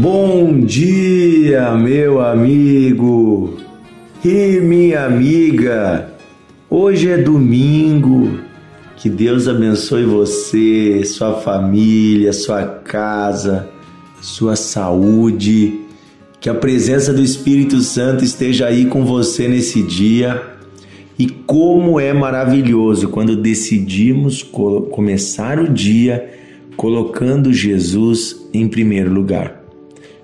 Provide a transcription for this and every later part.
Bom dia, meu amigo e minha amiga. Hoje é domingo. Que Deus abençoe você, sua família, sua casa, sua saúde. Que a presença do Espírito Santo esteja aí com você nesse dia. E como é maravilhoso quando decidimos começar o dia colocando Jesus em primeiro lugar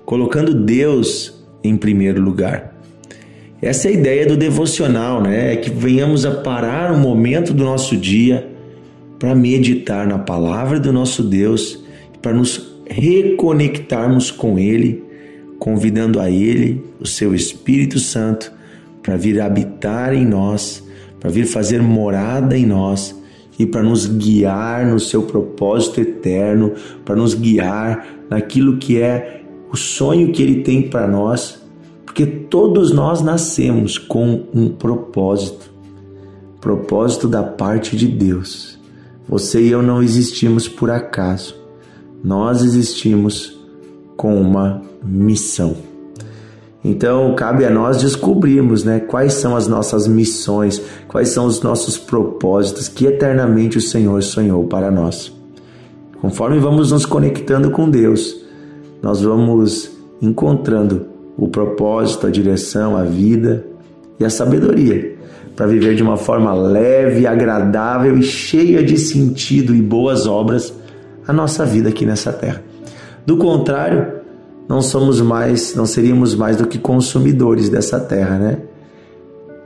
colocando Deus em primeiro lugar. Essa é a ideia do devocional, né? É que venhamos a parar um momento do nosso dia para meditar na palavra do nosso Deus, para nos reconectarmos com Ele, convidando a Ele, o seu Espírito Santo, para vir habitar em nós, para vir fazer morada em nós e para nos guiar no seu propósito eterno, para nos guiar naquilo que é o sonho que Ele tem para nós, porque todos nós nascemos com um propósito propósito da parte de Deus. Você e eu não existimos por acaso, nós existimos com uma missão. Então, cabe a nós descobrirmos né, quais são as nossas missões, quais são os nossos propósitos que eternamente o Senhor sonhou para nós. Conforme vamos nos conectando com Deus, nós vamos encontrando o propósito, a direção, a vida e a sabedoria para viver de uma forma leve, agradável e cheia de sentido e boas obras a nossa vida aqui nessa terra. Do contrário, não somos mais, não seríamos mais do que consumidores dessa terra, né?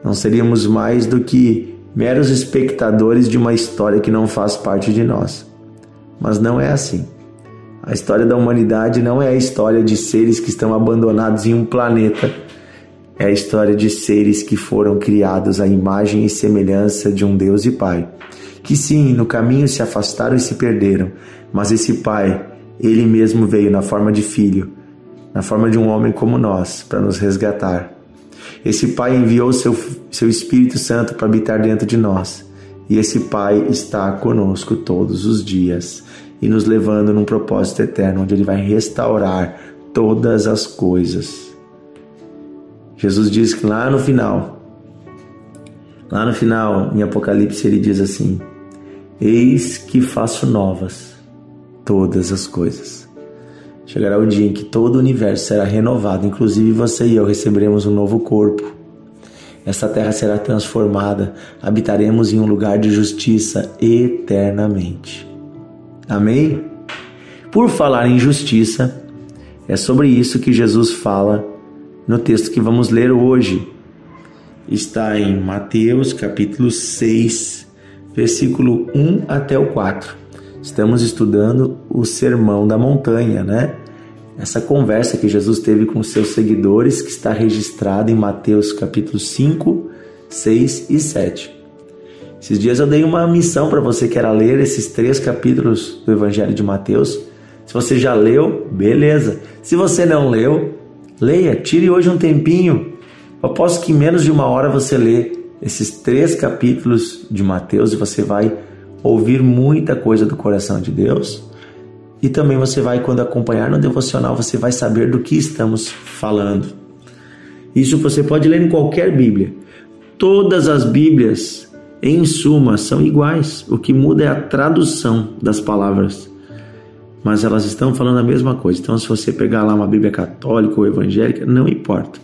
Não seríamos mais do que meros espectadores de uma história que não faz parte de nós. Mas não é assim. A história da humanidade não é a história de seres que estão abandonados em um planeta. É a história de seres que foram criados à imagem e semelhança de um Deus e Pai. Que sim, no caminho se afastaram e se perderam, mas esse Pai, ele mesmo veio na forma de filho, na forma de um homem como nós, para nos resgatar. Esse Pai enviou seu, seu Espírito Santo para habitar dentro de nós. E esse Pai está conosco todos os dias e nos levando num propósito eterno, onde Ele vai restaurar todas as coisas. Jesus diz que lá no final, lá no final, em Apocalipse, ele diz assim: Eis que faço novas todas as coisas. Chegará o dia em que todo o universo será renovado, inclusive você e eu receberemos um novo corpo. Essa terra será transformada, habitaremos em um lugar de justiça eternamente. Amém? Por falar em justiça, é sobre isso que Jesus fala no texto que vamos ler hoje. Está em Mateus capítulo 6, versículo 1 até o 4. Estamos estudando o Sermão da Montanha, né? Essa conversa que Jesus teve com seus seguidores, que está registrada em Mateus capítulo 5, 6 e 7. Esses dias eu dei uma missão para você que era ler esses três capítulos do Evangelho de Mateus. Se você já leu, beleza. Se você não leu, leia, tire hoje um tempinho. Eu aposto que em menos de uma hora você lê esses três capítulos de Mateus e você vai ouvir muita coisa do coração de Deus. E também você vai, quando acompanhar no devocional, você vai saber do que estamos falando. Isso você pode ler em qualquer Bíblia. Todas as Bíblias em suma, são iguais. O que muda é a tradução das palavras. Mas elas estão falando a mesma coisa. Então, se você pegar lá uma Bíblia católica ou evangélica, não importa.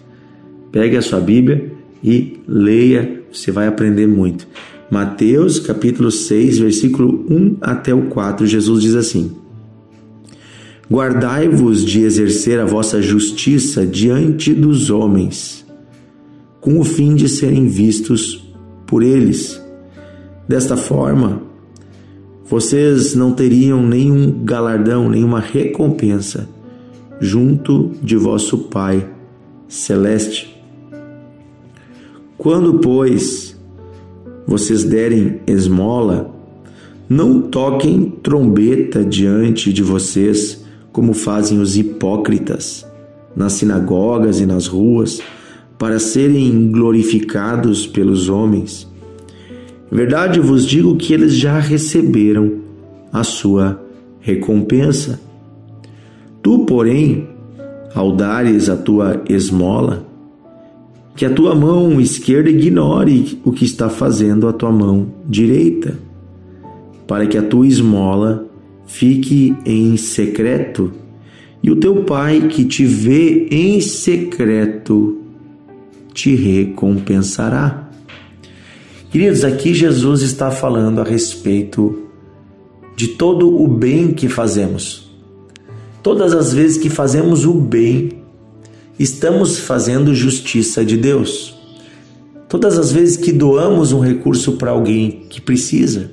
Pegue a sua Bíblia e leia, você vai aprender muito. Mateus capítulo 6, versículo 1 até o 4, Jesus diz assim: Guardai-vos de exercer a vossa justiça diante dos homens, com o fim de serem vistos por eles. Desta forma, vocês não teriam nenhum galardão, nenhuma recompensa junto de vosso Pai celeste. Quando, pois, vocês derem esmola, não toquem trombeta diante de vocês, como fazem os hipócritas nas sinagogas e nas ruas, para serem glorificados pelos homens. Verdade vos digo que eles já receberam a sua recompensa. Tu, porém, ao dares a tua esmola, que a tua mão esquerda ignore o que está fazendo a tua mão direita, para que a tua esmola fique em secreto, e o teu pai que te vê em secreto te recompensará. Queridos, aqui Jesus está falando a respeito de todo o bem que fazemos. Todas as vezes que fazemos o bem, estamos fazendo justiça de Deus. Todas as vezes que doamos um recurso para alguém que precisa,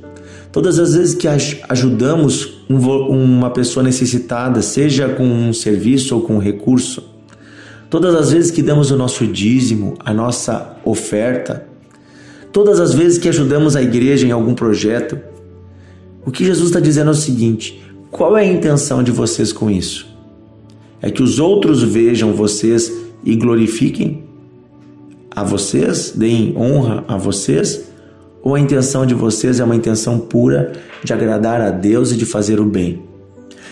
todas as vezes que ajudamos uma pessoa necessitada, seja com um serviço ou com um recurso, todas as vezes que damos o nosso dízimo, a nossa oferta, todas as vezes que ajudamos a igreja em algum projeto, o que Jesus está dizendo é o seguinte: qual é a intenção de vocês com isso? É que os outros vejam vocês e glorifiquem a vocês, deem honra a vocês? Ou a intenção de vocês é uma intenção pura de agradar a Deus e de fazer o bem?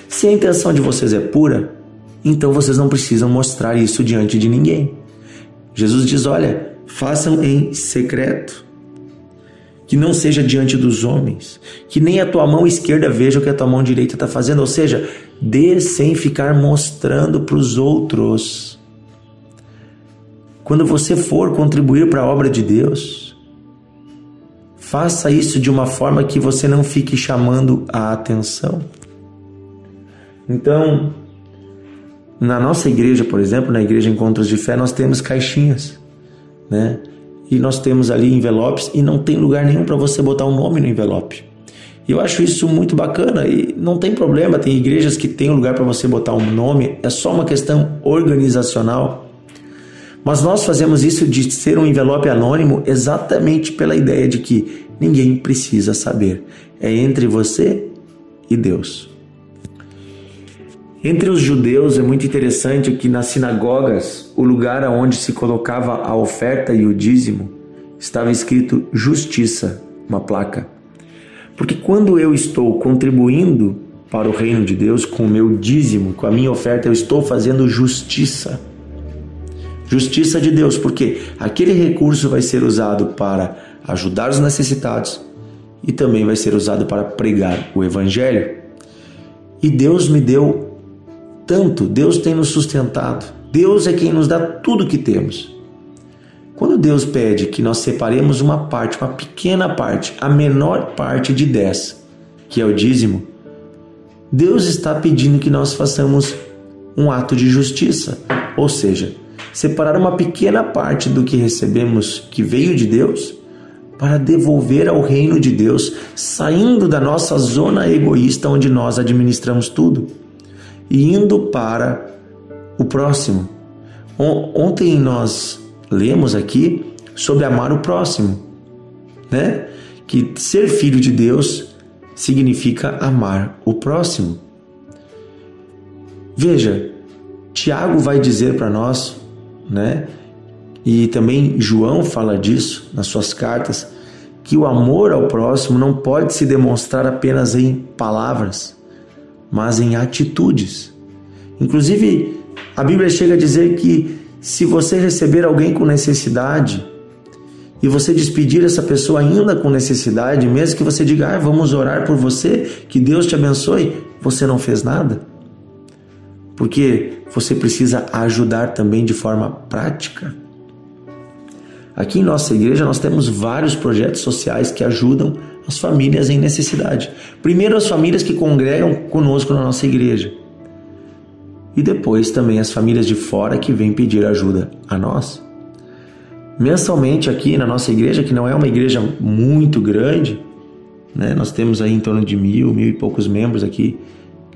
Se a intenção de vocês é pura, então vocês não precisam mostrar isso diante de ninguém. Jesus diz: olha, façam em secreto que não seja diante dos homens, que nem a tua mão esquerda veja o que a tua mão direita está fazendo, ou seja, dê sem ficar mostrando para os outros. Quando você for contribuir para a obra de Deus, faça isso de uma forma que você não fique chamando a atenção. Então, na nossa igreja, por exemplo, na igreja Encontros de Fé, nós temos caixinhas, né? E nós temos ali envelopes e não tem lugar nenhum para você botar um nome no envelope. Eu acho isso muito bacana e não tem problema, tem igrejas que tem lugar para você botar um nome, é só uma questão organizacional. Mas nós fazemos isso de ser um envelope anônimo exatamente pela ideia de que ninguém precisa saber. É entre você e Deus. Entre os judeus é muito interessante que nas sinagogas, o lugar aonde se colocava a oferta e o dízimo, estava escrito justiça, uma placa. Porque quando eu estou contribuindo para o reino de Deus com o meu dízimo, com a minha oferta, eu estou fazendo justiça. Justiça de Deus, porque aquele recurso vai ser usado para ajudar os necessitados e também vai ser usado para pregar o evangelho. E Deus me deu tanto, Deus tem nos sustentado. Deus é quem nos dá tudo que temos. Quando Deus pede que nós separemos uma parte, uma pequena parte, a menor parte de 10, que é o dízimo, Deus está pedindo que nós façamos um ato de justiça, ou seja, separar uma pequena parte do que recebemos que veio de Deus para devolver ao reino de Deus, saindo da nossa zona egoísta onde nós administramos tudo e indo para o próximo. Ontem nós lemos aqui sobre amar o próximo, né? Que ser filho de Deus significa amar o próximo. Veja, Tiago vai dizer para nós, né? E também João fala disso nas suas cartas, que o amor ao próximo não pode se demonstrar apenas em palavras, mas em atitudes. Inclusive, a Bíblia chega a dizer que se você receber alguém com necessidade e você despedir essa pessoa ainda com necessidade, mesmo que você diga, ah, vamos orar por você, que Deus te abençoe, você não fez nada. Porque você precisa ajudar também de forma prática. Aqui em nossa igreja nós temos vários projetos sociais que ajudam as famílias em necessidade. Primeiro, as famílias que congregam conosco na nossa igreja. E depois também as famílias de fora que vêm pedir ajuda a nós. Mensalmente aqui na nossa igreja, que não é uma igreja muito grande, né? nós temos aí em torno de mil, mil e poucos membros aqui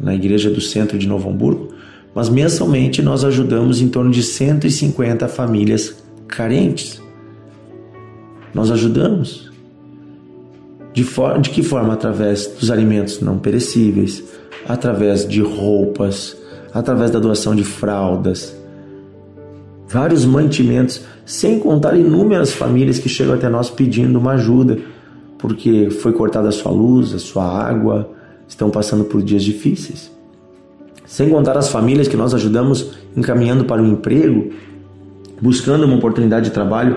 na igreja do centro de Novo Hamburgo, mas mensalmente nós ajudamos em torno de 150 famílias carentes. Nós ajudamos. De, for de que forma? Através dos alimentos não perecíveis, através de roupas, através da doação de fraldas, vários mantimentos, sem contar inúmeras famílias que chegam até nós pedindo uma ajuda, porque foi cortada a sua luz, a sua água, estão passando por dias difíceis. Sem contar as famílias que nós ajudamos encaminhando para o emprego, buscando uma oportunidade de trabalho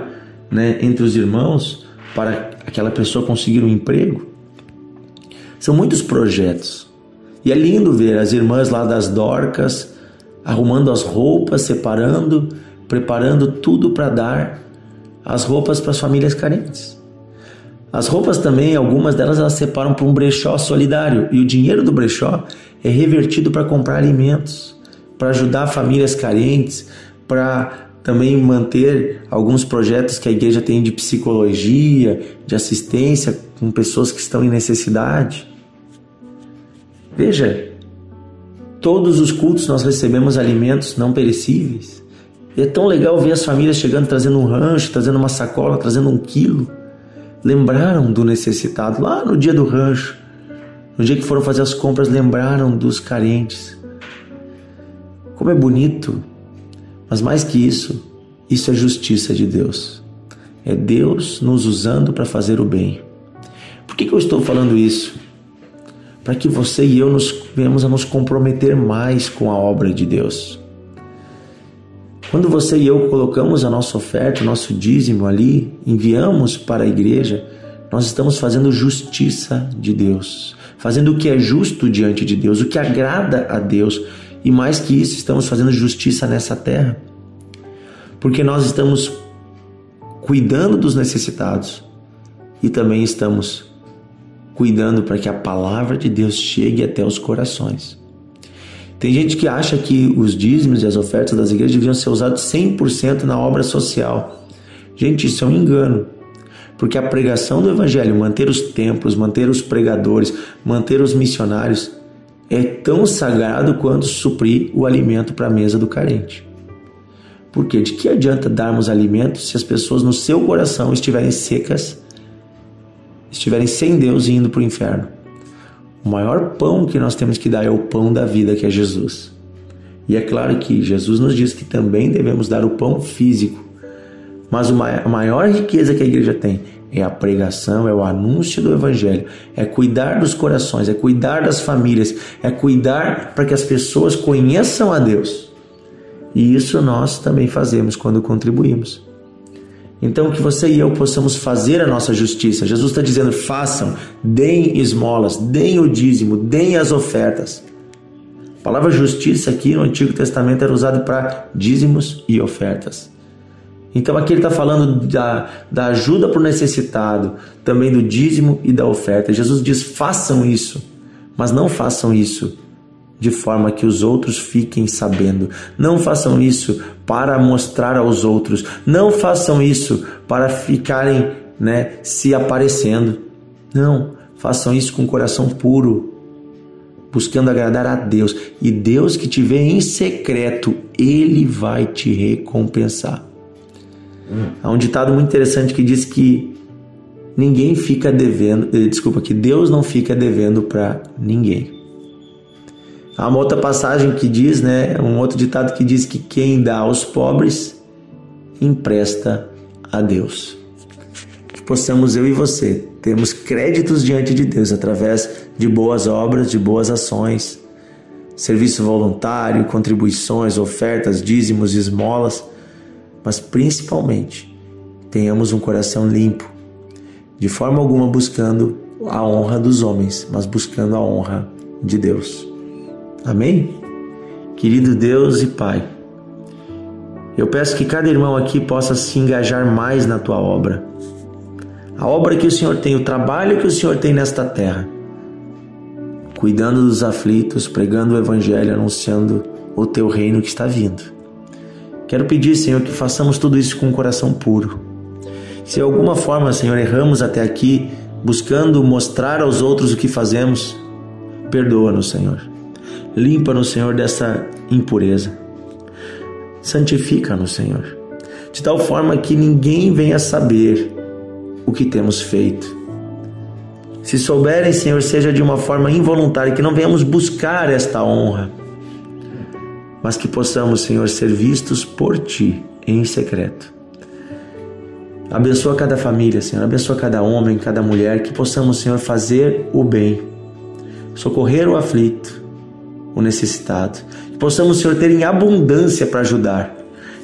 né, entre os irmãos para aquela pessoa conseguir um emprego. São muitos projetos. E é lindo ver as irmãs lá das Dorcas arrumando as roupas, separando, preparando tudo para dar as roupas para as famílias carentes. As roupas também, algumas delas elas separam para um brechó solidário e o dinheiro do brechó é revertido para comprar alimentos, para ajudar famílias carentes, para também manter alguns projetos que a igreja tem de psicologia, de assistência com pessoas que estão em necessidade. Veja, todos os cultos nós recebemos alimentos não perecíveis. E é tão legal ver as famílias chegando trazendo um rancho, trazendo uma sacola, trazendo um quilo. Lembraram do necessitado lá no dia do rancho. No dia que foram fazer as compras, lembraram dos carentes. Como é bonito mas mais que isso, isso é justiça de Deus. É Deus nos usando para fazer o bem. Por que, que eu estou falando isso? Para que você e eu nos venhamos a nos comprometer mais com a obra de Deus. Quando você e eu colocamos a nossa oferta, o nosso dízimo ali, enviamos para a igreja, nós estamos fazendo justiça de Deus, fazendo o que é justo diante de Deus, o que agrada a Deus, e mais que isso, estamos fazendo justiça nessa terra. Porque nós estamos cuidando dos necessitados e também estamos cuidando para que a palavra de Deus chegue até os corações. Tem gente que acha que os dízimos e as ofertas das igrejas deviam ser usados 100% na obra social. Gente, isso é um engano. Porque a pregação do evangelho, manter os templos, manter os pregadores, manter os missionários, é tão sagrado quanto suprir o alimento para a mesa do carente. Porque de que adianta darmos alimento se as pessoas no seu coração estiverem secas, estiverem sem Deus e indo para o inferno? O maior pão que nós temos que dar é o pão da vida, que é Jesus. E é claro que Jesus nos diz que também devemos dar o pão físico. Mas a maior riqueza que a igreja tem é a pregação, é o anúncio do Evangelho, é cuidar dos corações, é cuidar das famílias, é cuidar para que as pessoas conheçam a Deus. E isso nós também fazemos quando contribuímos. Então, que você e eu possamos fazer a nossa justiça. Jesus está dizendo: façam, deem esmolas, deem o dízimo, deem as ofertas. A palavra justiça aqui no Antigo Testamento era usada para dízimos e ofertas. Então aqui ele está falando da, da ajuda para o necessitado, também do dízimo e da oferta. Jesus diz: façam isso, mas não façam isso de forma que os outros fiquem sabendo. Não façam isso para mostrar aos outros. Não façam isso para ficarem né, se aparecendo. Não, façam isso com coração puro, buscando agradar a Deus. E Deus que te vê em secreto, Ele vai te recompensar. Há um ditado muito interessante que diz que ninguém fica devendo, eh, desculpa, que Deus não fica devendo para ninguém. Há uma outra passagem que diz, né, um outro ditado que diz que quem dá aos pobres empresta a Deus. Que possamos eu e você termos créditos diante de Deus através de boas obras, de boas ações, serviço voluntário, contribuições, ofertas, dízimos, esmolas mas principalmente tenhamos um coração limpo, de forma alguma buscando a honra dos homens, mas buscando a honra de Deus. Amém? Querido Deus e Pai, eu peço que cada irmão aqui possa se engajar mais na tua obra. A obra que o Senhor tem, o trabalho que o Senhor tem nesta terra, cuidando dos aflitos, pregando o Evangelho, anunciando o teu reino que está vindo. Quero pedir, Senhor, que façamos tudo isso com um coração puro. Se de alguma forma, Senhor, erramos até aqui, buscando mostrar aos outros o que fazemos, perdoa-nos, Senhor. Limpa-nos, Senhor, dessa impureza. Santifica-nos, Senhor, de tal forma que ninguém venha saber o que temos feito. Se souberem, Senhor, seja de uma forma involuntária, que não venhamos buscar esta honra mas que possamos, Senhor, ser vistos por Ti em secreto. Abençoa cada família, Senhor, abençoa cada homem, cada mulher, que possamos, Senhor, fazer o bem, socorrer o aflito, o necessitado. Que possamos, Senhor, ter em abundância para ajudar.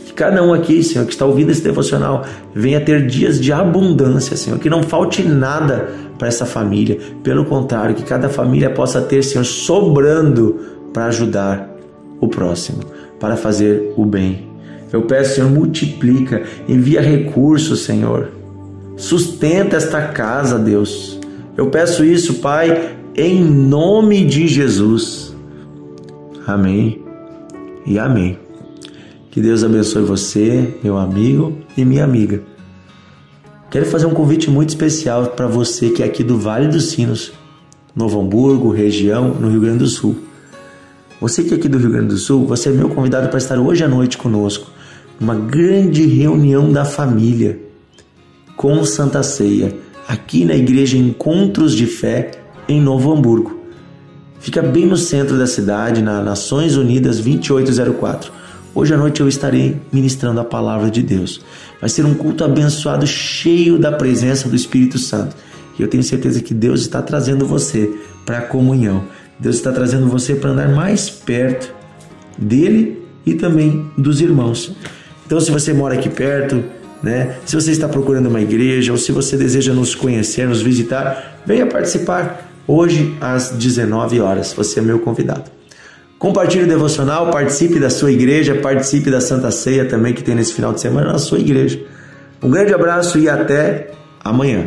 Que cada um aqui, Senhor, que está ouvindo esse devocional, venha ter dias de abundância, Senhor. Que não falte nada para essa família. Pelo contrário, que cada família possa ter, Senhor, sobrando para ajudar o próximo, para fazer o bem. Eu peço, Senhor, multiplica, envia recursos, Senhor. Sustenta esta casa, Deus. Eu peço isso, Pai, em nome de Jesus. Amém e amém. Que Deus abençoe você, meu amigo e minha amiga. Quero fazer um convite muito especial para você que é aqui do Vale dos Sinos, Novo Hamburgo, região, no Rio Grande do Sul. Você que é aqui do Rio Grande do Sul, você é meu convidado para estar hoje à noite conosco, numa grande reunião da família com Santa Ceia, aqui na Igreja Encontros de Fé, em Novo Hamburgo. Fica bem no centro da cidade, na Nações Unidas 2804. Hoje à noite eu estarei ministrando a palavra de Deus. Vai ser um culto abençoado, cheio da presença do Espírito Santo. E eu tenho certeza que Deus está trazendo você para a comunhão. Deus está trazendo você para andar mais perto dele e também dos irmãos. Então, se você mora aqui perto, né? Se você está procurando uma igreja ou se você deseja nos conhecer, nos visitar, venha participar hoje às 19 horas. Você é meu convidado. Compartilhe o devocional, participe da sua igreja, participe da Santa Ceia também que tem nesse final de semana na sua igreja. Um grande abraço e até amanhã.